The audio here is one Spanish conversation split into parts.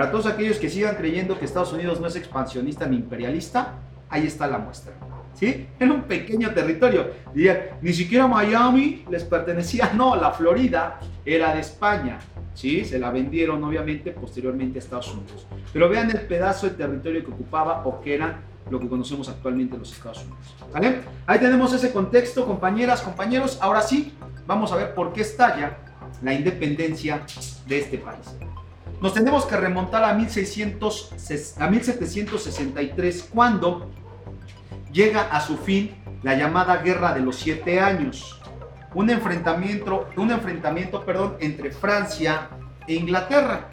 Para todos aquellos que sigan creyendo que Estados Unidos no es expansionista ni imperialista, ahí está la muestra. ¿Sí? Era un pequeño territorio. ni siquiera Miami les pertenecía, no, la Florida era de España. ¿Sí? Se la vendieron obviamente posteriormente a Estados Unidos. Pero vean el pedazo de territorio que ocupaba o que eran lo que conocemos actualmente los Estados Unidos. ¿Vale? Ahí tenemos ese contexto, compañeras, compañeros. Ahora sí, vamos a ver por qué estalla la independencia de este país. Nos tenemos que remontar a, 1600, a 1763, cuando llega a su fin la llamada Guerra de los Siete Años. Un enfrentamiento, un enfrentamiento perdón, entre Francia e Inglaterra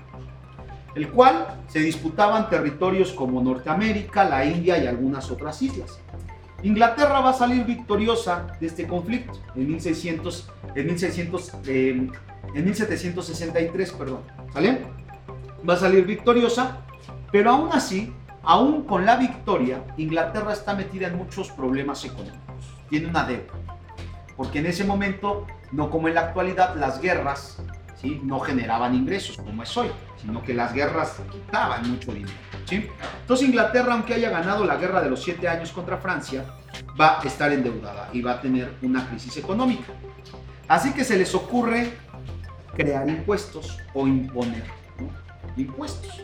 el cual se disputaban territorios como Norteamérica, la India y algunas otras islas. Inglaterra va a salir victoriosa de este conflicto en, 1600, en, 1600, en 1763, perdón, ¿sale? Va a salir victoriosa, pero aún así, aún con la victoria, Inglaterra está metida en muchos problemas económicos. Tiene una deuda, porque en ese momento, no como en la actualidad, las guerras ¿sí? no generaban ingresos como es hoy, sino que las guerras quitaban mucho dinero. ¿sí? Entonces Inglaterra, aunque haya ganado la guerra de los siete años contra Francia, va a estar endeudada y va a tener una crisis económica. Así que se les ocurre crear impuestos o imponer impuestos.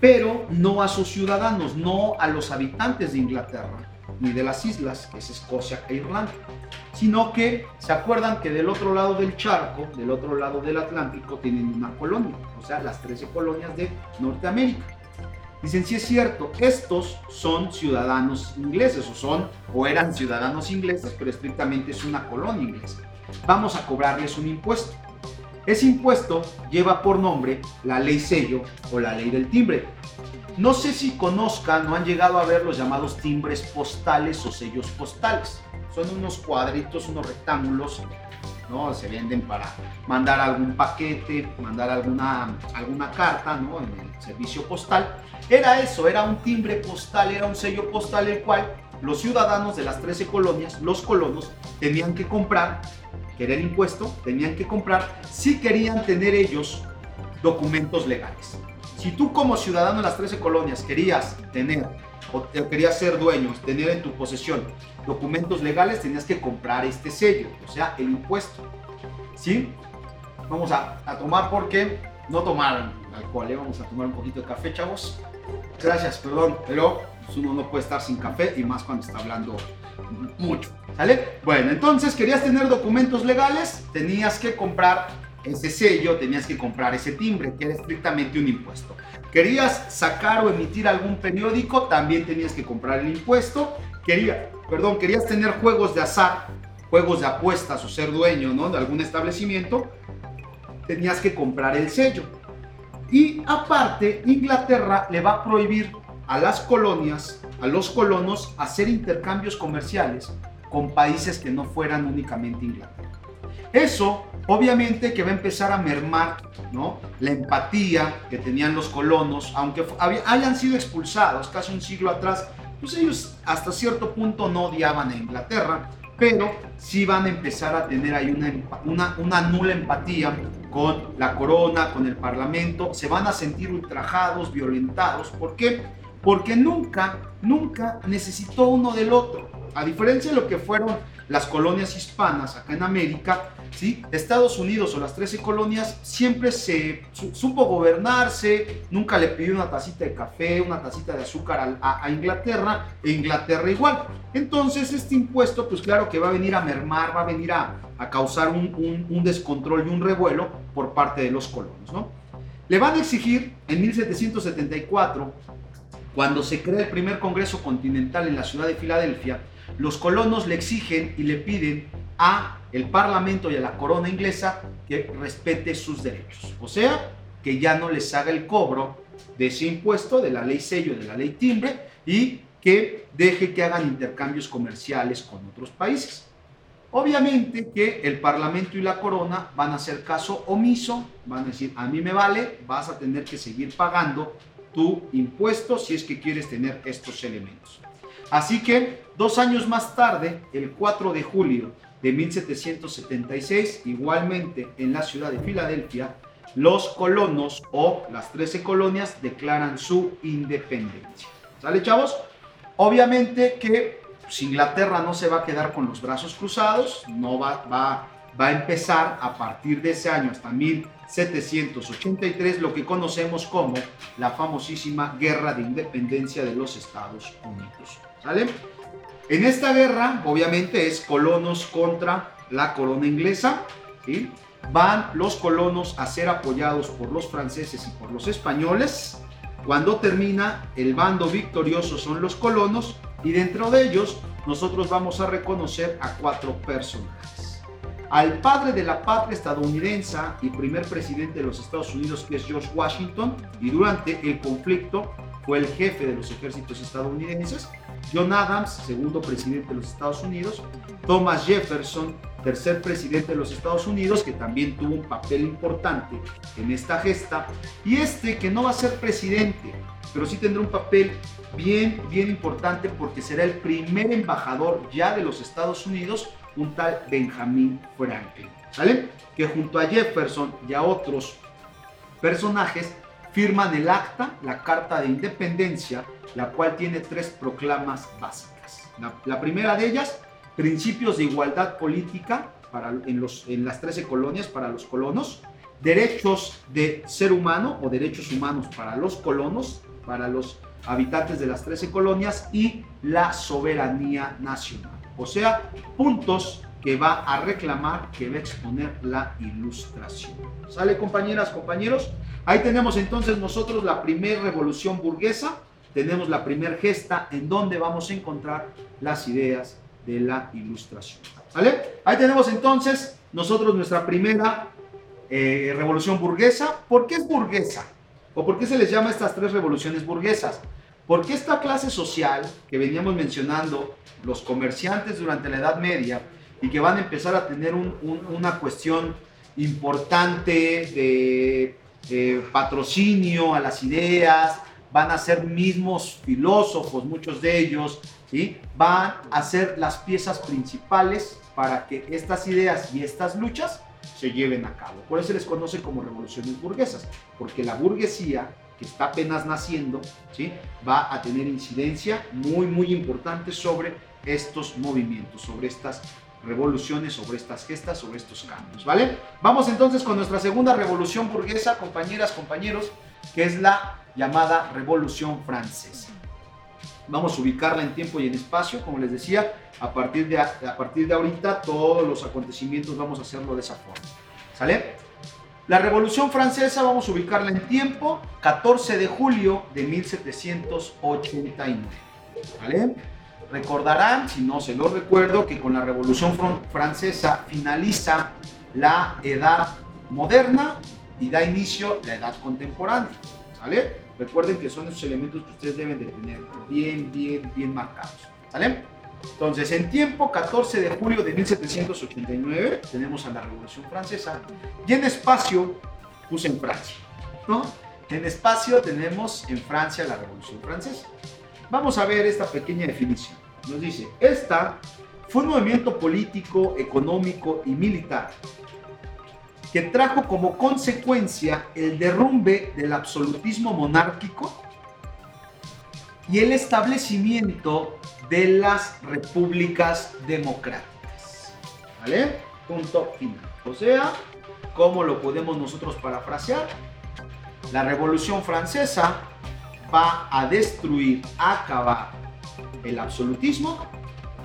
Pero no a sus ciudadanos, no a los habitantes de Inglaterra, ni de las islas, que es Escocia e Irlanda sino que se acuerdan que del otro lado del charco, del otro lado del Atlántico, tienen una colonia, o sea, las 13 colonias de Norteamérica. Dicen, si es cierto, estos son ciudadanos ingleses, o son, o eran ciudadanos ingleses, pero estrictamente es una colonia inglesa. Vamos a cobrarles un impuesto. Ese impuesto lleva por nombre la ley sello o la ley del timbre. No sé si conozcan o han llegado a ver los llamados timbres postales o sellos postales son unos cuadritos, unos rectángulos, ¿no? Se venden para mandar algún paquete, mandar alguna, alguna carta, ¿no? En el servicio postal. Era eso, era un timbre postal, era un sello postal el cual los ciudadanos de las 13 colonias, los colonos, tenían que comprar, que el impuesto, tenían que comprar si querían tener ellos documentos legales. Si tú como ciudadano de las 13 colonias querías tener o querías ser dueño, tener en tu posesión documentos legales, tenías que comprar este sello, o sea, el impuesto. ¿Sí? Vamos a, tomar porque no tomar alcohol, ¿eh? vamos a tomar un poquito de café, chavos. Gracias, perdón, pero uno no puede estar sin café y más cuando está hablando mucho. ¿Sale? Bueno, entonces querías tener documentos legales, tenías que comprar ese sello, tenías que comprar ese timbre, que era estrictamente un impuesto. Querías sacar o emitir algún periódico, también tenías que comprar el impuesto. Quería, perdón, querías tener juegos de azar, juegos de apuestas o ser dueño ¿no? de algún establecimiento, tenías que comprar el sello. Y aparte, Inglaterra le va a prohibir a las colonias, a los colonos, hacer intercambios comerciales con países que no fueran únicamente Inglaterra. Eso obviamente que va a empezar a mermar ¿no? la empatía que tenían los colonos, aunque hayan sido expulsados casi un siglo atrás, pues ellos hasta cierto punto no odiaban a Inglaterra, pero sí van a empezar a tener ahí una, una, una nula empatía con la corona, con el parlamento, se van a sentir ultrajados, violentados. ¿Por qué? Porque nunca, nunca necesitó uno del otro. A diferencia de lo que fueron las colonias hispanas acá en América, ¿sí? Estados Unidos o las 13 colonias siempre se supo gobernarse, nunca le pidió una tacita de café, una tacita de azúcar a, Inglaterra, e Inglaterra igual. Entonces este impuesto, pues claro que va a venir a mermar, va a venir a, causar un, un, descontrol y un revuelo por parte de los colonos, ¿no? Le van a exigir en 1774, cuando se crea el primer Congreso Continental en la ciudad de Filadelfia, los colonos le exigen y le piden a el parlamento y a la corona inglesa que respete sus derechos. O sea, que ya no les haga el cobro de ese impuesto, de la ley sello, de la ley timbre, y que deje que hagan intercambios comerciales con otros países. Obviamente que el Parlamento y la Corona van a hacer caso omiso, van a decir, a mí me vale, vas a tener que seguir pagando tu impuesto si es que quieres tener estos elementos. Así que dos años más tarde, el 4 de julio de 1776, igualmente en la ciudad de Filadelfia, los colonos o las 13 colonias declaran su independencia. ¿Sale, chavos? Obviamente que pues, Inglaterra no se va a quedar con los brazos cruzados, no va, va, va a empezar a partir de ese año hasta 1783 lo que conocemos como la famosísima Guerra de Independencia de los Estados Unidos. ¿Sale? En esta guerra, obviamente, es colonos contra la corona inglesa. ¿sí? Van los colonos a ser apoyados por los franceses y por los españoles. Cuando termina, el bando victorioso son los colonos y dentro de ellos nosotros vamos a reconocer a cuatro personajes. Al padre de la patria estadounidense y primer presidente de los Estados Unidos, que es George Washington, y durante el conflicto fue el jefe de los ejércitos estadounidenses, John Adams, segundo presidente de los Estados Unidos, Thomas Jefferson, tercer presidente de los Estados Unidos, que también tuvo un papel importante en esta gesta, y este que no va a ser presidente, pero sí tendrá un papel bien, bien importante porque será el primer embajador ya de los Estados Unidos, un tal Benjamin Franklin, ¿vale? Que junto a Jefferson y a otros personajes firman el acta, la Carta de Independencia, la cual tiene tres proclamas básicas. La, primera de ellas, principios de igualdad política para, en, los, en las 13 colonias para los colonos, derechos de ser humano o derechos humanos para los colonos, para los habitantes de las 13 colonias y la soberanía nacional. O sea, puntos que va a reclamar, que va a exponer la ilustración. ¿Sale compañeras, compañeros? Ahí tenemos entonces nosotros la primera revolución burguesa, tenemos la primera gesta en donde vamos a encontrar las ideas de la ilustración. ¿Vale? Ahí tenemos entonces nosotros nuestra primera eh, revolución burguesa. ¿Por qué es burguesa? ¿O por qué se les llama estas tres revoluciones burguesas? Porque esta clase social que veníamos mencionando, los comerciantes durante la Edad Media, y que van a empezar a tener una cuestión importante de patrocinio a las ideas, van a ser mismos filósofos, muchos de ellos, ¿sí? van a ser las piezas principales para que estas ideas y estas luchas se lleven a cabo. Por eso se les conoce como revoluciones burguesas, porque la burguesía que está apenas naciendo, ¿sí? va a tener incidencia muy, muy importante sobre estos movimientos, sobre estas revoluciones, sobre estas gestas, sobre estos cambios, ¿vale? Vamos entonces con nuestra segunda revolución burguesa, compañeras, compañeros, que es la llamada Revolución Francesa. Vamos a ubicarla en tiempo y en espacio, como les decía, a partir de, a partir de ahorita todos los acontecimientos vamos a hacerlo de esa forma, ¿sale? La Revolución Francesa vamos a ubicarla en tiempo, 14 de julio de 1789, ¿vale? Recordarán, si no se lo recuerdo, que con la Revolución Francesa finaliza la edad moderna y da inicio la edad contemporánea. ¿Sale? Recuerden que son esos elementos que ustedes deben de tener bien, bien, bien marcados. ¿Sale? Entonces, en tiempo, 14 de julio de 1789, tenemos a la Revolución Francesa. Y en espacio, puse en Francia. ¿no? En espacio tenemos en Francia la Revolución Francesa. Vamos a ver esta pequeña definición. Nos dice, esta fue un movimiento político, económico y militar que trajo como consecuencia el derrumbe del absolutismo monárquico y el establecimiento de las repúblicas democráticas. ¿Vale? Punto final. O sea, ¿cómo lo podemos nosotros parafrasear? La Revolución Francesa va a destruir, a acabar el absolutismo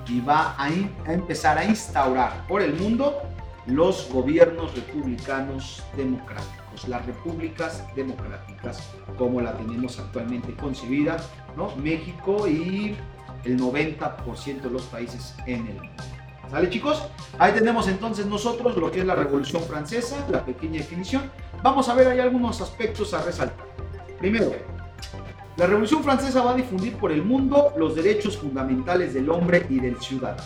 y va a, empezar a instaurar por el mundo los gobiernos republicanos democráticos, las repúblicas democráticas como la tenemos actualmente concebida, ¿no? México y el 90% de los países en el mundo. ¿Sale chicos? Ahí tenemos entonces nosotros lo que es la Revolución Francesa, la pequeña definición. Vamos a ver, hay algunos aspectos a resaltar. Primero, la Revolución Francesa va a difundir por el mundo los derechos fundamentales del hombre y del ciudadano.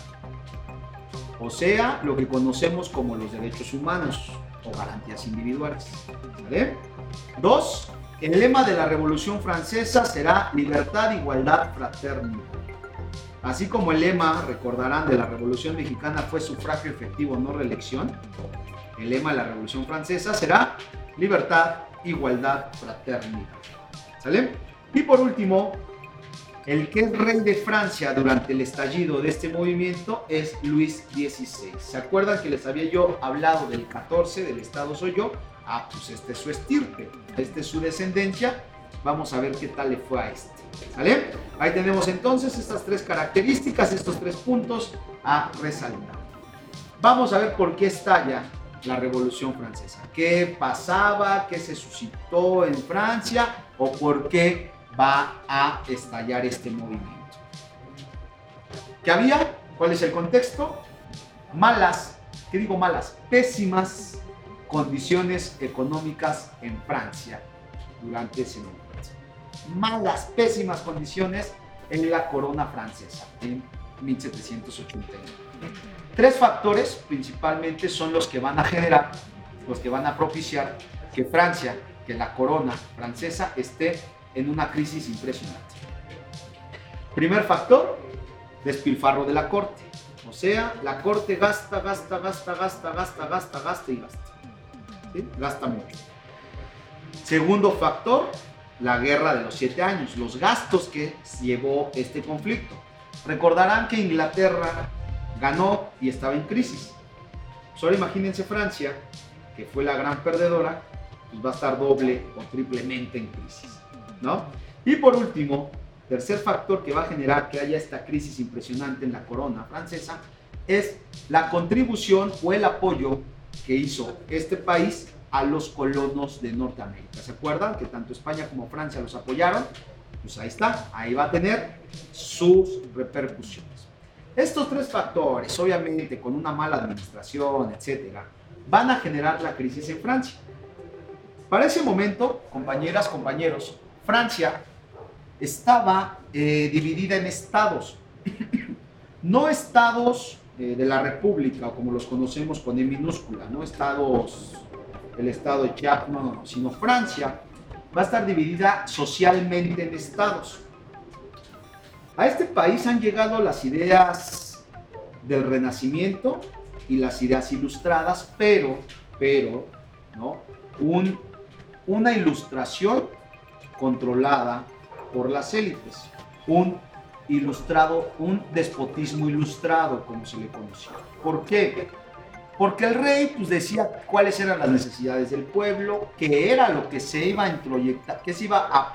O sea, lo que conocemos como los derechos humanos o garantías individuales. Dos, el lema de la Revolución Francesa será libertad, igualdad, fraternidad. Así como el lema, recordarán, de la Revolución Mexicana fue sufragio efectivo, no reelección, el lema de la Revolución Francesa será libertad, igualdad, fraternidad. ¿Sale? Y por último, el que es rey de Francia durante el estallido de este movimiento es Luis XVI. ¿Se acuerdan que les había yo hablado del 14 del Estado soy yo? Ah, pues este es su estirpe, este es su descendencia. Vamos a ver qué tal le fue a este. ¿Sale? Ahí tenemos entonces estas tres características, estos tres puntos a resaltar. Vamos a ver por qué estalla la Revolución Francesa. ¿Qué pasaba? ¿Qué se suscitó en Francia? ¿O por qué va a estallar este movimiento? ¿Qué había? ¿Cuál es el contexto? Malas, ¿qué digo malas? Pésimas condiciones económicas en Francia durante ese momento. Malas, pésimas condiciones en la corona francesa en 1781. Tres factores principalmente son los que van a generar, los que van a propiciar que Francia, que la corona francesa esté en una crisis impresionante. Primer factor, despilfarro de la corte. O sea, la corte gasta, gasta, gasta, gasta, gasta, gasta, gasta y gasta. Gasta mucho. Segundo factor, la guerra de los siete años, los gastos que llevó este conflicto. Recordarán que Inglaterra ganó y estaba en crisis. Solo imagínense Francia, que fue la gran perdedora, pues va a estar doble o triplemente en crisis. ¿No? Y por último, tercer factor que va a generar que haya esta crisis impresionante en la corona francesa es la contribución o el apoyo que hizo este país a los colonos de Norteamérica. ¿Se acuerdan que tanto España como Francia los apoyaron? Pues ahí está, ahí va a tener sus repercusiones. Estos tres factores, obviamente con una mala administración, etcétera, van a generar la crisis en Francia. Para ese momento, compañeras, compañeros, Francia estaba eh, dividida en estados, no estados eh, de la República, como los conocemos con E minúscula, no estados, el estado de Chiapas, no, no, sino Francia va a estar dividida socialmente en estados. A este país han llegado las ideas del Renacimiento y las ideas ilustradas, pero, pero, ¿no? Un, una ilustración controlada por las élites. Un ilustrado, un despotismo ilustrado, como se le conoció. ¿Por qué? Porque el rey pues, decía cuáles eran las necesidades del pueblo, qué era lo que se iba a proyectar, qué se iba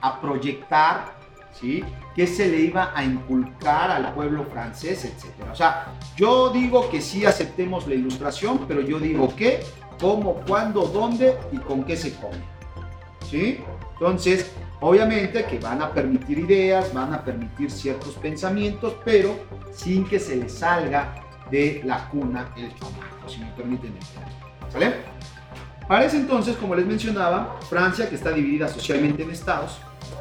a proyectar, ¿sí? qué se le iba a inculcar al pueblo francés, etc. O sea, yo digo que sí aceptemos la ilustración, pero yo digo qué, cómo, cuándo, dónde y con qué se come. ¿Sí? Entonces, obviamente que van a permitir ideas, van a permitir ciertos pensamientos, pero sin que se les salga de la cuna el chamaco, si me permiten el ¿Sale? Para ese entonces, como les mencionaba, Francia, que está dividida socialmente en estados,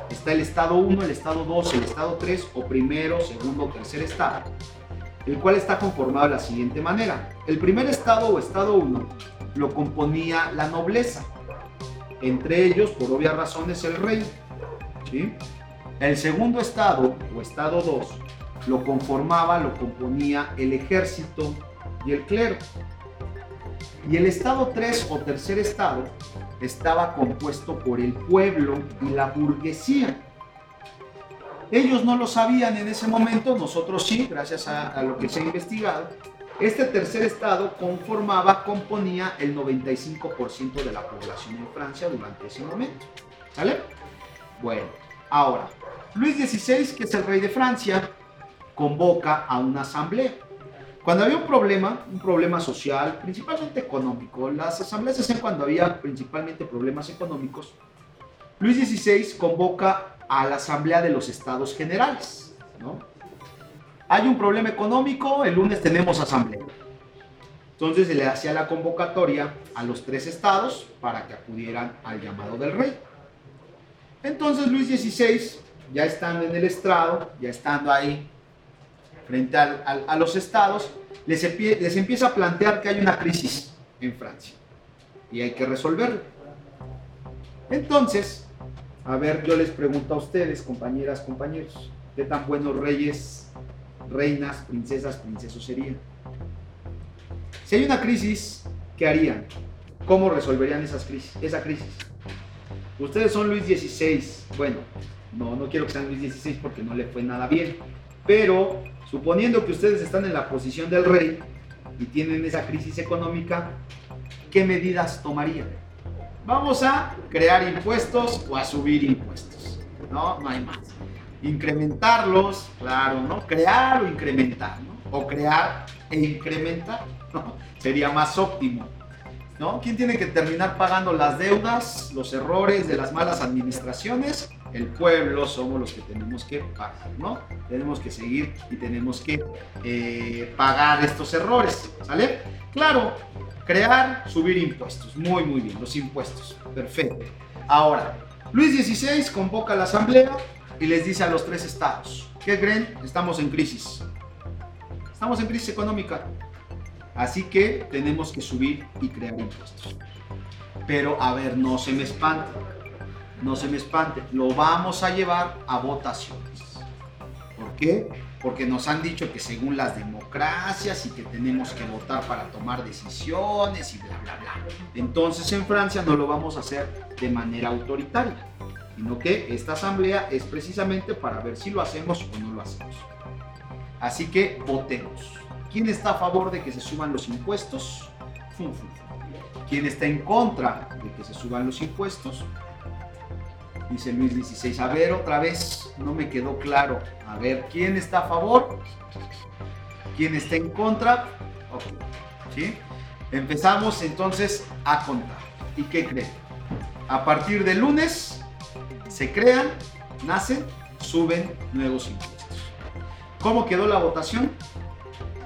está el estado 1, el estado 2, el estado 3 o primero, segundo tercer estado, el cual está conformado de la siguiente manera. El primer estado o estado 1 lo componía la nobleza, entre ellos, por obvias razones, el rey. El segundo estado, o estado 2, lo conformaba, lo componía el ejército y el clero. Y el estado 3 o tercer estado estaba compuesto por el pueblo y la burguesía. Ellos no lo sabían en ese momento, nosotros sí, gracias a, a lo que se ha investigado, este tercer estado conformaba, componía el 95% de la población en Francia durante ese momento. ¿Sale? Bueno, ahora, Luis XVI, que es el rey de Francia, convoca a una asamblea. Cuando había un problema, un problema social, principalmente económico, las asambleas se hacen cuando había principalmente problemas económicos, Luis XVI convoca a la asamblea de los estados generales, ¿no? Hay un problema económico, el lunes tenemos asamblea. Entonces se le hacía la convocatoria a los tres estados para que acudieran al llamado del rey. Entonces Luis XVI, ya estando en el estrado, ya estando ahí frente a los estados, les, les empieza a plantear que hay una crisis en Francia y hay que resolverla. Entonces, a ver, yo les pregunto a ustedes, compañeras, compañeros, ¿qué tan buenos reyes reinas, princesas, princesos serían. Si hay una crisis, ¿qué harían? ¿cómo resolverían esas crisis, esa crisis? Ustedes son Luis XVI. Bueno, no, no quiero que sean Luis XVI porque no le fue nada bien. Pero suponiendo que ustedes están en la posición del rey y tienen esa crisis económica, ¿qué medidas tomarían? Vamos a crear impuestos o a subir impuestos. No, no hay más. Incrementarlos, claro, ¿no? Crear o incrementar, ¿no? O crear e incrementar, ¿no? Sería más óptimo. ¿No? ¿Quién tiene que terminar pagando las deudas, los errores de las malas administraciones? El pueblo somos los que tenemos que pagar, ¿no? Tenemos que seguir y tenemos que eh, pagar estos errores, ¿sale? Claro, crear, subir impuestos, muy, muy bien, los impuestos, perfecto. Ahora, Luis XVI convoca la asamblea y les dice a los tres estados, ¿qué creen? Estamos en crisis. Estamos en crisis económica. Así que tenemos que subir y crear impuestos. Pero a ver, no se me espante. No se me espante. Lo vamos a llevar a votaciones. ¿Por qué? Porque nos han dicho que según las democracias y que tenemos que votar para tomar decisiones y bla, bla, bla. Entonces en Francia no lo vamos a hacer de manera autoritaria, sino que esta asamblea es precisamente para ver si lo hacemos o no lo hacemos. Así que votemos. ¿Quién está a favor de que se suban los impuestos? ¿Quién está en contra de que se suban los impuestos? Dice Luis XVI. A ver, otra vez, no me quedó claro. A ver, ¿quién está a favor? ¿Quién está en contra? Empezamos entonces a contar. ¿Y qué creen? A partir del lunes se crean, nacen, suben nuevos impuestos. ¿Cómo quedó la votación?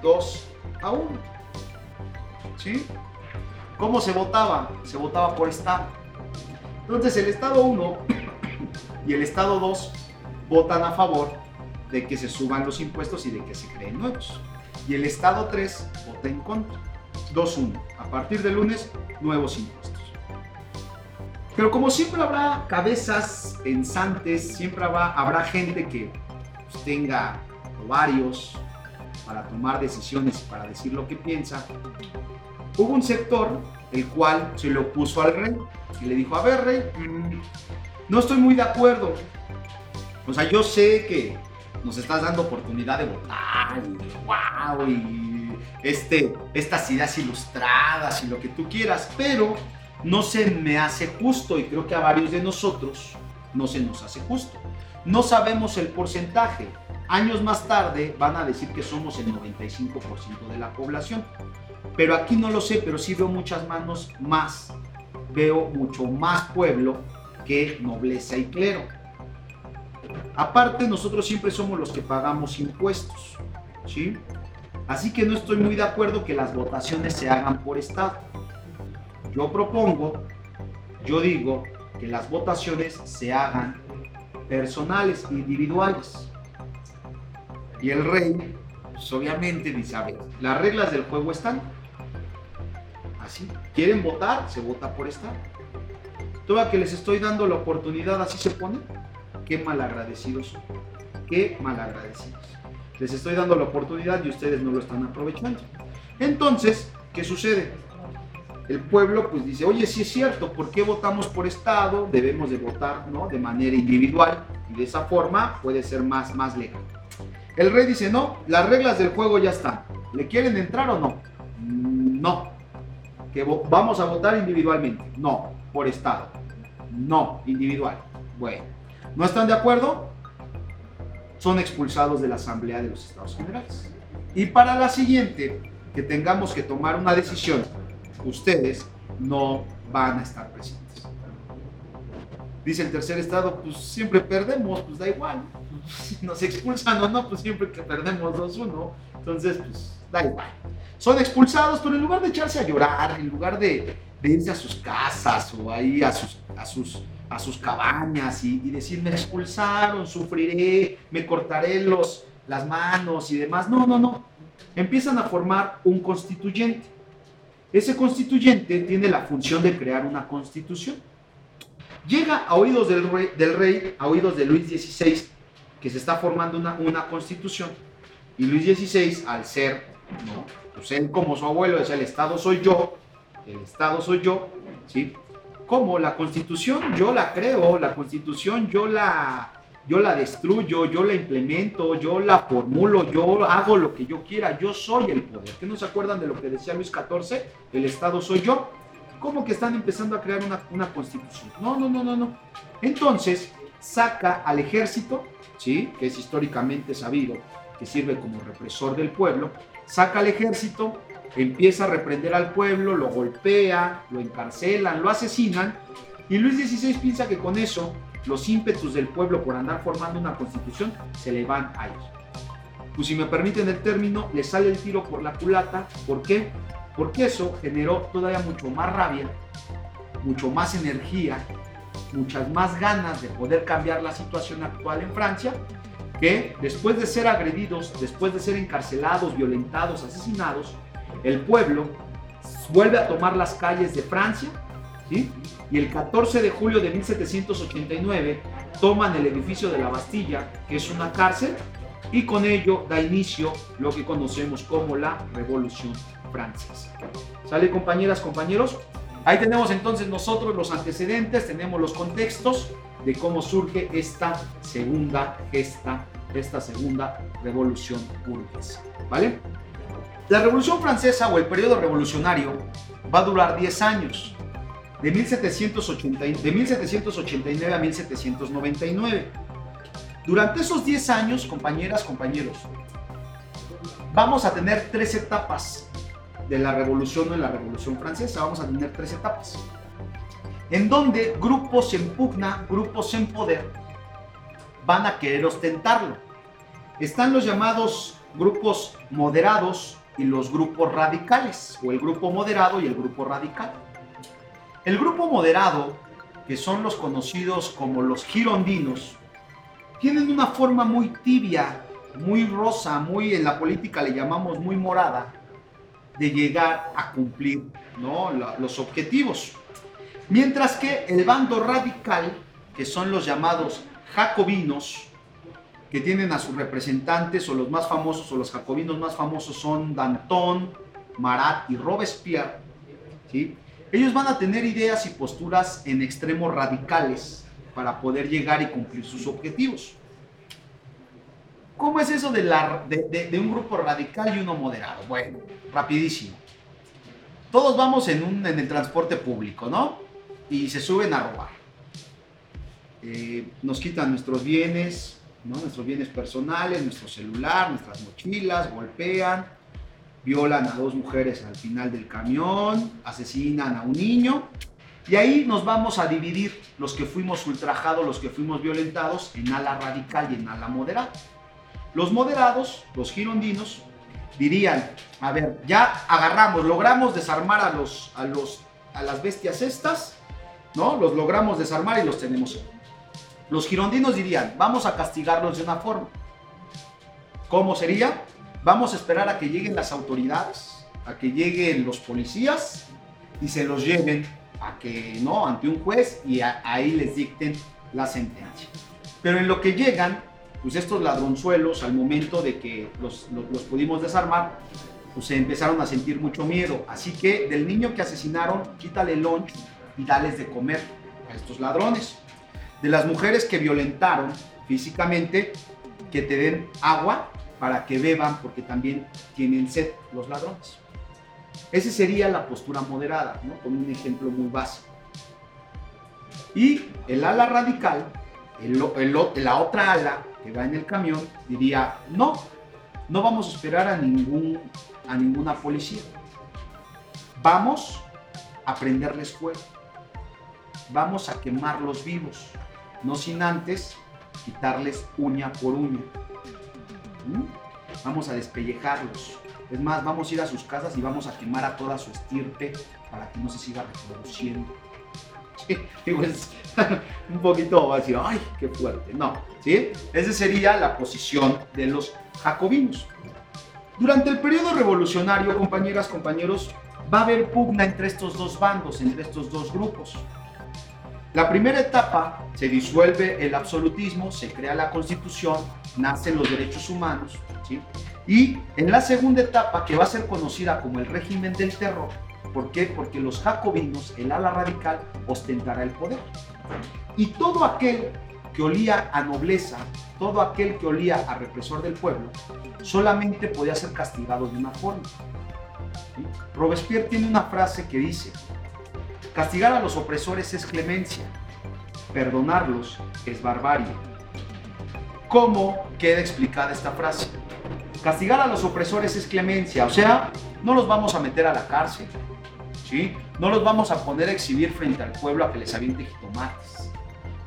2 a 1. ¿Sí? ¿Cómo se votaba? Se votaba por estado. Entonces el estado 1 y el estado 2 votan a favor de que se suban los impuestos y de que se creen nuevos. Y el estado 3 vota en contra. 2-1. A partir del lunes, nuevos impuestos. Pero como siempre habrá cabezas pensantes, siempre habrá, habrá gente que pues, tenga varios para tomar decisiones y para decir lo que piensa, hubo un sector el cual se le opuso al rey y le dijo, a ver rey, mm, no estoy muy de acuerdo. O sea, yo sé que nos estás dando oportunidad de votar y wow, y este, estas ideas ilustradas y lo que tú quieras, pero no se me hace justo y creo que a varios de nosotros no se nos hace justo. No sabemos el porcentaje, Años más tarde van a decir que somos el 95% de la población. Pero aquí no lo sé, pero sí veo muchas manos más. Veo mucho más pueblo que nobleza y clero. Aparte, nosotros siempre somos los que pagamos impuestos. ¿sí? Así que no estoy muy de acuerdo que las votaciones se hagan por estado. Yo propongo, yo digo que las votaciones se hagan personales, individuales. Y el rey, pues obviamente dice, a ver, las reglas del juego están. Así. ¿Quieren votar? Se vota por estar. Toda que les estoy dando la oportunidad, así se pone. Qué malagradecidos son. Qué malagradecidos. Les estoy dando la oportunidad y ustedes no lo están aprovechando. Entonces, ¿qué sucede? El pueblo pues dice, oye, sí es cierto, ¿por qué votamos por Estado? Debemos de votar ¿no? de manera individual y de esa forma puede ser más, más legal. El rey dice, no, las reglas del juego ya están. ¿Le quieren entrar o no? No. Que vamos a votar individualmente. No, por estado. No, individual. Bueno, ¿no están de acuerdo? Son expulsados de la Asamblea de los Estados Generales. Y para la siguiente, que tengamos que tomar una decisión, ustedes no van a estar presentes. Dice el tercer estado, pues siempre perdemos, pues da igual si nos expulsan o no, pues siempre que perdemos 2-1, entonces pues da igual. Son expulsados, pero en lugar de echarse a llorar, en lugar de, irse a sus casas o ahí a sus, a sus, a sus cabañas y, decir me expulsaron, sufriré, me cortaré los, las manos y demás, no, no, no. Empiezan a formar un constituyente. Ese constituyente tiene la función de crear una constitución. Llega a oídos del rey, del rey a oídos de Luis XVI, que se está formando una, una constitución y Luis XVI, al ser, ¿no? pues él como su abuelo decía, el Estado soy yo, el Estado soy yo, ¿sí? Como la constitución yo la creo, la constitución yo la, yo la destruyo, yo la implemento, yo la formulo, yo hago lo que yo quiera, yo soy el poder. ¿Qué no se acuerdan de lo que decía Luis XIV? El Estado soy yo. ¿Cómo que están empezando a crear una, una constitución? No, no, no, no, no. Entonces, saca al ejército, ¿sí? que es históricamente sabido que sirve como represor del pueblo, saca al ejército, empieza a reprender al pueblo, lo golpea, lo encarcelan, lo asesinan, y Luis XVI piensa que con eso los ímpetus del pueblo por andar formando una constitución se le van a ir. Pues si me permiten el término, le sale el tiro por la culata. ¿Por qué? Porque eso generó todavía mucho más rabia, mucho más energía, muchas más ganas de poder cambiar la situación actual en Francia, que después de ser agredidos, después de ser encarcelados, violentados, asesinados, el pueblo vuelve a tomar las calles de Francia, ¿sí? Y el 14 de julio de 1789 toman el edificio de la Bastilla, que es una cárcel, y con ello da inicio lo que conocemos como la Revolución Francesa. ¿Sale compañeras, compañeros? Ahí tenemos entonces nosotros los antecedentes, tenemos los contextos de cómo surge esta segunda gesta, esta segunda revolución burguesa. ¿Vale? La Revolución Francesa o el periodo revolucionario va a durar 10 años, de, 1780, de 1789 a 1799. Durante esos 10 años, compañeras, compañeros, vamos a tener tres etapas de la revolución o en la revolución francesa. Vamos a tener tres etapas. En donde grupos en pugna, grupos en poder, van a querer ostentarlo. Están los llamados grupos moderados y los grupos radicales, o el grupo moderado y el grupo radical. El grupo moderado, que son los conocidos como los girondinos, tienen una forma muy tibia, muy rosa, muy en la política le llamamos muy morada, de llegar a cumplir ¿no? los objetivos. Mientras que el bando radical, que son los llamados jacobinos, que tienen a sus representantes o los más famosos o los jacobinos más famosos son Danton, Marat y Robespierre, ¿sí? Ellos van a tener ideas y posturas en extremos radicales para poder llegar y cumplir sus objetivos. ¿Cómo es eso de, un grupo radical y uno moderado? Bueno, rapidísimo. Todos vamos en el transporte público, ¿no? Y se suben a robar. Eh, nos quitan nuestros bienes, ¿no? nuestros bienes personales, nuestro celular, nuestras mochilas, golpean, violan a dos mujeres al final del camión, asesinan a un niño. Y ahí nos vamos a dividir los que fuimos ultrajados, los que fuimos violentados, en ala radical y en ala moderada. Los moderados, los girondinos, dirían, a ver, ya agarramos, logramos desarmar a, los, a, los, a las bestias estas, ¿no? Los logramos desarmar y los tenemos. Los girondinos dirían, vamos a castigarlos de una forma. ¿Cómo sería? Vamos a esperar a que lleguen las autoridades, a que lleguen los policías y se los lleven a que, ¿no? Ante un juez y ahí les dicten la sentencia. Pero en lo que llegan, pues estos ladronzuelos, al momento de que los, pudimos desarmar, pues se empezaron a sentir mucho miedo. Así que del niño que asesinaron, quítale el lunch y dales de comer a estos ladrones. De las mujeres que violentaron físicamente, que te den agua para que beban porque también tienen sed los ladrones. Esa sería la postura moderada, ¿no? con un ejemplo muy básico. Y el ala radical, la otra ala, que va en el camión diría, no, no vamos a esperar a, ningún, a ninguna policía. Vamos a prenderles fuego. Vamos a quemarlos vivos, no sin antes quitarles uña por uña. Vamos a despellejarlos. Es más, vamos a ir a sus casas y vamos a quemar a toda su estirpe para que no se siga reproduciendo. un poquito así, ay, qué fuerte. No, ¿sí? Esa sería la posición de los jacobinos. Durante el periodo revolucionario, compañeras, compañeros, va a haber pugna entre estos dos bandos, entre estos dos grupos. La primera etapa se disuelve el absolutismo, se crea la constitución, nacen los derechos humanos. Y en la segunda etapa, que va a ser conocida como el régimen del terror, ¿Por qué? Porque los jacobinos, el ala radical, ostentará el poder. Y todo aquel que olía a nobleza, todo aquel que olía a represor del pueblo, solamente podía ser castigado de una forma. Robespierre tiene una frase que dice, castigar a los opresores es clemencia, perdonarlos es barbarie. ¿Cómo queda explicada esta frase? Castigar a los opresores es clemencia, o sea, no los vamos a meter a la cárcel, ¿sí? No los vamos a poner a exhibir frente al pueblo a que les aviente jitomates.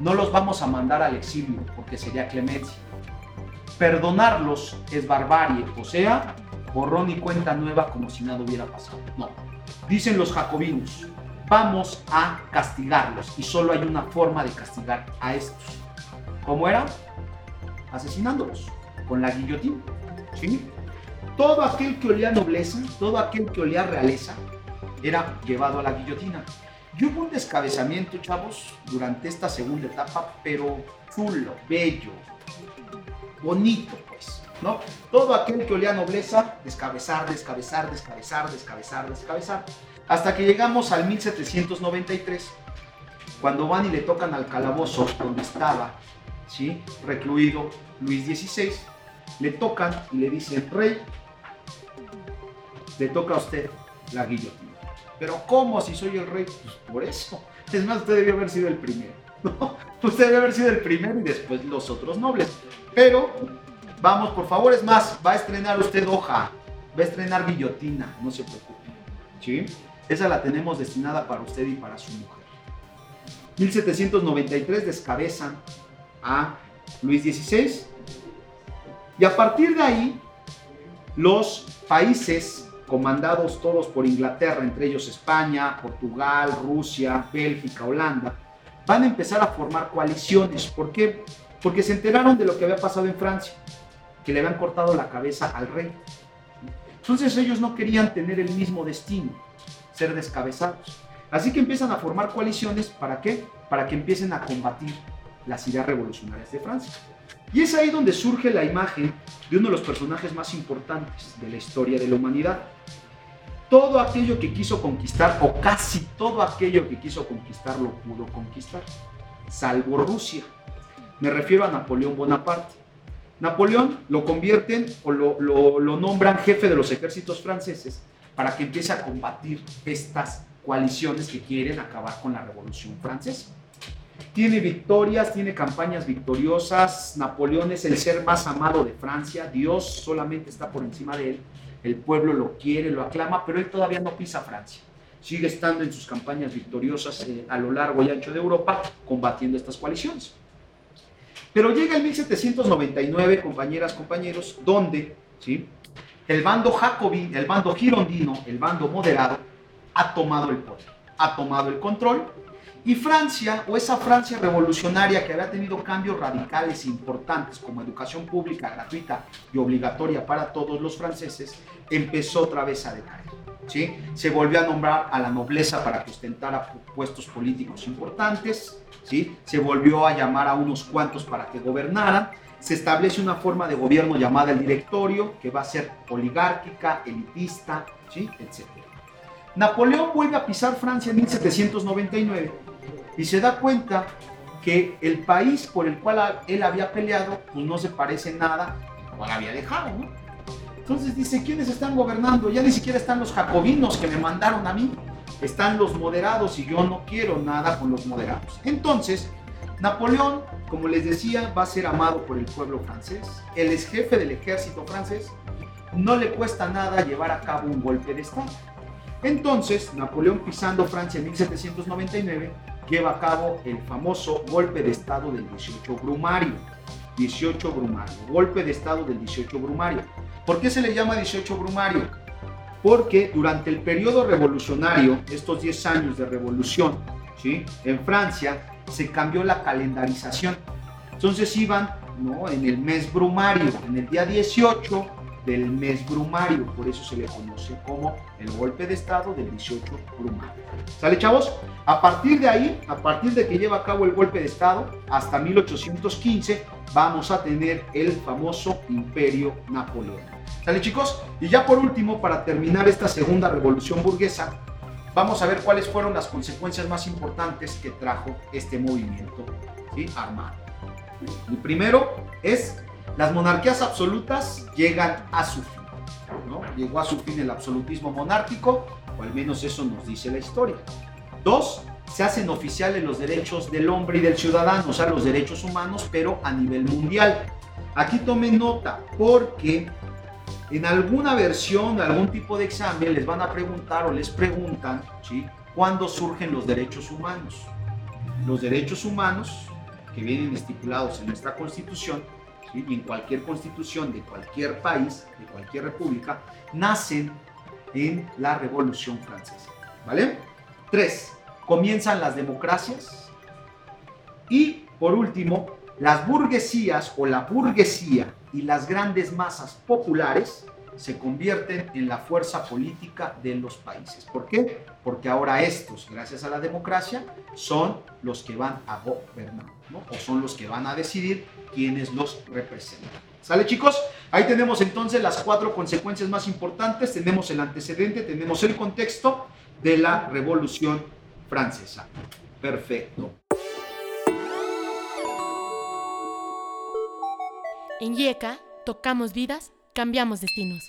No los vamos a mandar al exilio porque sería clemencia. Perdonarlos es barbarie, o sea, borrón y cuenta nueva como si nada hubiera pasado. No. Dicen los jacobinos, vamos a castigarlos y solo hay una forma de castigar a estos. ¿Cómo era? Asesinándolos con la guillotina. ¿sí? Todo aquel que olía nobleza, todo aquel que olía realeza, era llevado a la guillotina. Y hubo un descabezamiento, chavos, durante esta segunda etapa, pero chulo, bello, bonito, pues, ¿no? Todo aquel que olía nobleza, descabezar, descabezar, descabezar, descabezar, descabezar. Hasta que llegamos al 1793, cuando van y le tocan al calabozo donde estaba, ¿sí? Recluido Luis XVI, le tocan y le dicen, rey, le toca a usted la guillotina. Pero ¿cómo si soy el rey? Pues por eso. Es más, usted debió haber sido el primero. Usted debió haber sido el primero y después los otros nobles. Pero, vamos, por favor, es más, va a estrenar usted hoja. Va a estrenar guillotina, no se preocupe. ¿Sí? Esa la tenemos destinada para usted y para su mujer. 1793 descabezan a Luis XVI. Y a partir de ahí, los países comandados todos por Inglaterra, entre ellos España, Portugal, Rusia, Bélgica, Holanda, van a empezar a formar coaliciones. ¿Por qué? Porque se enteraron de lo que había pasado en Francia, que le habían cortado la cabeza al rey. Entonces ellos no querían tener el mismo destino, ser descabezados. Así que empiezan a formar coaliciones, ¿para qué? Para que empiecen a combatir las ideas revolucionarias de Francia. Y es ahí donde surge la imagen de uno de los personajes más importantes de la historia de la humanidad. Todo aquello que quiso conquistar, o casi todo aquello que quiso conquistar, lo pudo conquistar, salvo Rusia. Me refiero a Napoleón Bonaparte. Napoleón lo convierten o lo, lo nombran jefe de los ejércitos franceses para que empiece a combatir estas coaliciones que quieren acabar con la Revolución Francesa tiene victorias, tiene campañas victoriosas. Napoleón es el ser más amado de Francia. Dios solamente está por encima de él. El pueblo lo quiere, lo aclama, pero él todavía no pisa Francia. Sigue estando en sus campañas victoriosas eh, a lo largo y ancho de Europa, combatiendo estas coaliciones. Pero llega el 1799, compañeras, compañeros, donde ¿sí? El bando jacobí, el bando girondino, el bando moderado, ha tomado el poder, ha tomado el control y Francia, o esa Francia revolucionaria que había tenido cambios radicales importantes como educación pública gratuita y obligatoria para todos los franceses, empezó otra vez a decaer. ¿sí? Se volvió a nombrar a la nobleza para que ostentara puestos políticos importantes, ¿sí? se volvió a llamar a unos cuantos para que gobernaran, se establece una forma de gobierno llamada el directorio, que va a ser oligárquica, elitista, ¿sí? etc. Napoleón vuelve a pisar Francia en 1799 y se da cuenta que el país por el cual él había peleado, pues no se parece nada o lo había dejado, ¿no? Entonces dice, ¿quiénes están gobernando? Ya ni siquiera están los jacobinos que me mandaron a mí, están los moderados y yo no quiero nada con los moderados. Entonces, Napoleón, como les decía, va a ser amado por el pueblo francés, él es jefe del ejército francés, no le cuesta nada llevar a cabo un golpe de Estado. Entonces, Napoleón pisando Francia en 1799, lleva a cabo el famoso golpe de Estado del 18 Brumario. 18 Brumario, golpe de Estado del 18 Brumario. ¿Por qué se le llama 18 Brumario? Porque durante el periodo revolucionario, estos 10 años de revolución, ¿sí? en Francia se cambió la calendarización. Entonces iban ¿no? en el mes brumario, en el día 18 del mes brumario, por eso se le conoce como el golpe de estado del 18 brumario. ¿Sale chavos? A partir de ahí, a partir de que lleva a cabo el golpe de estado, hasta 1815, vamos a tener el famoso imperio napoleónico. ¿Sale chicos? Y ya por último, para terminar esta segunda revolución burguesa, vamos a ver cuáles fueron las consecuencias más importantes que trajo este movimiento ¿sí? armado. El primero es las monarquías absolutas llegan a su fin. ¿no? Llegó a su fin el absolutismo monárquico, o al menos eso nos dice la historia. Dos, se hacen oficiales los derechos del hombre y del ciudadano, o sea, los derechos humanos, pero a nivel mundial. Aquí tomen nota, porque en alguna versión, algún tipo de examen, les van a preguntar o les preguntan, ¿sí? ¿Cuándo surgen los derechos humanos? Los derechos humanos, que vienen estipulados en nuestra constitución, y en cualquier constitución de cualquier país, de cualquier república, nacen en la Revolución Francesa. ¿Vale? Tres, comienzan las democracias. Y por último, las burguesías o la burguesía y las grandes masas populares se convierten en la fuerza política de los países. ¿Por qué? Porque ahora estos, gracias a la democracia, son los que van a gobernar, ¿no? o son los que van a decidir quiénes los representan. ¿Sale chicos? Ahí tenemos entonces las cuatro consecuencias más importantes, tenemos el antecedente, tenemos el contexto de la Revolución Francesa. Perfecto. En YECA tocamos vidas cambiamos destinos.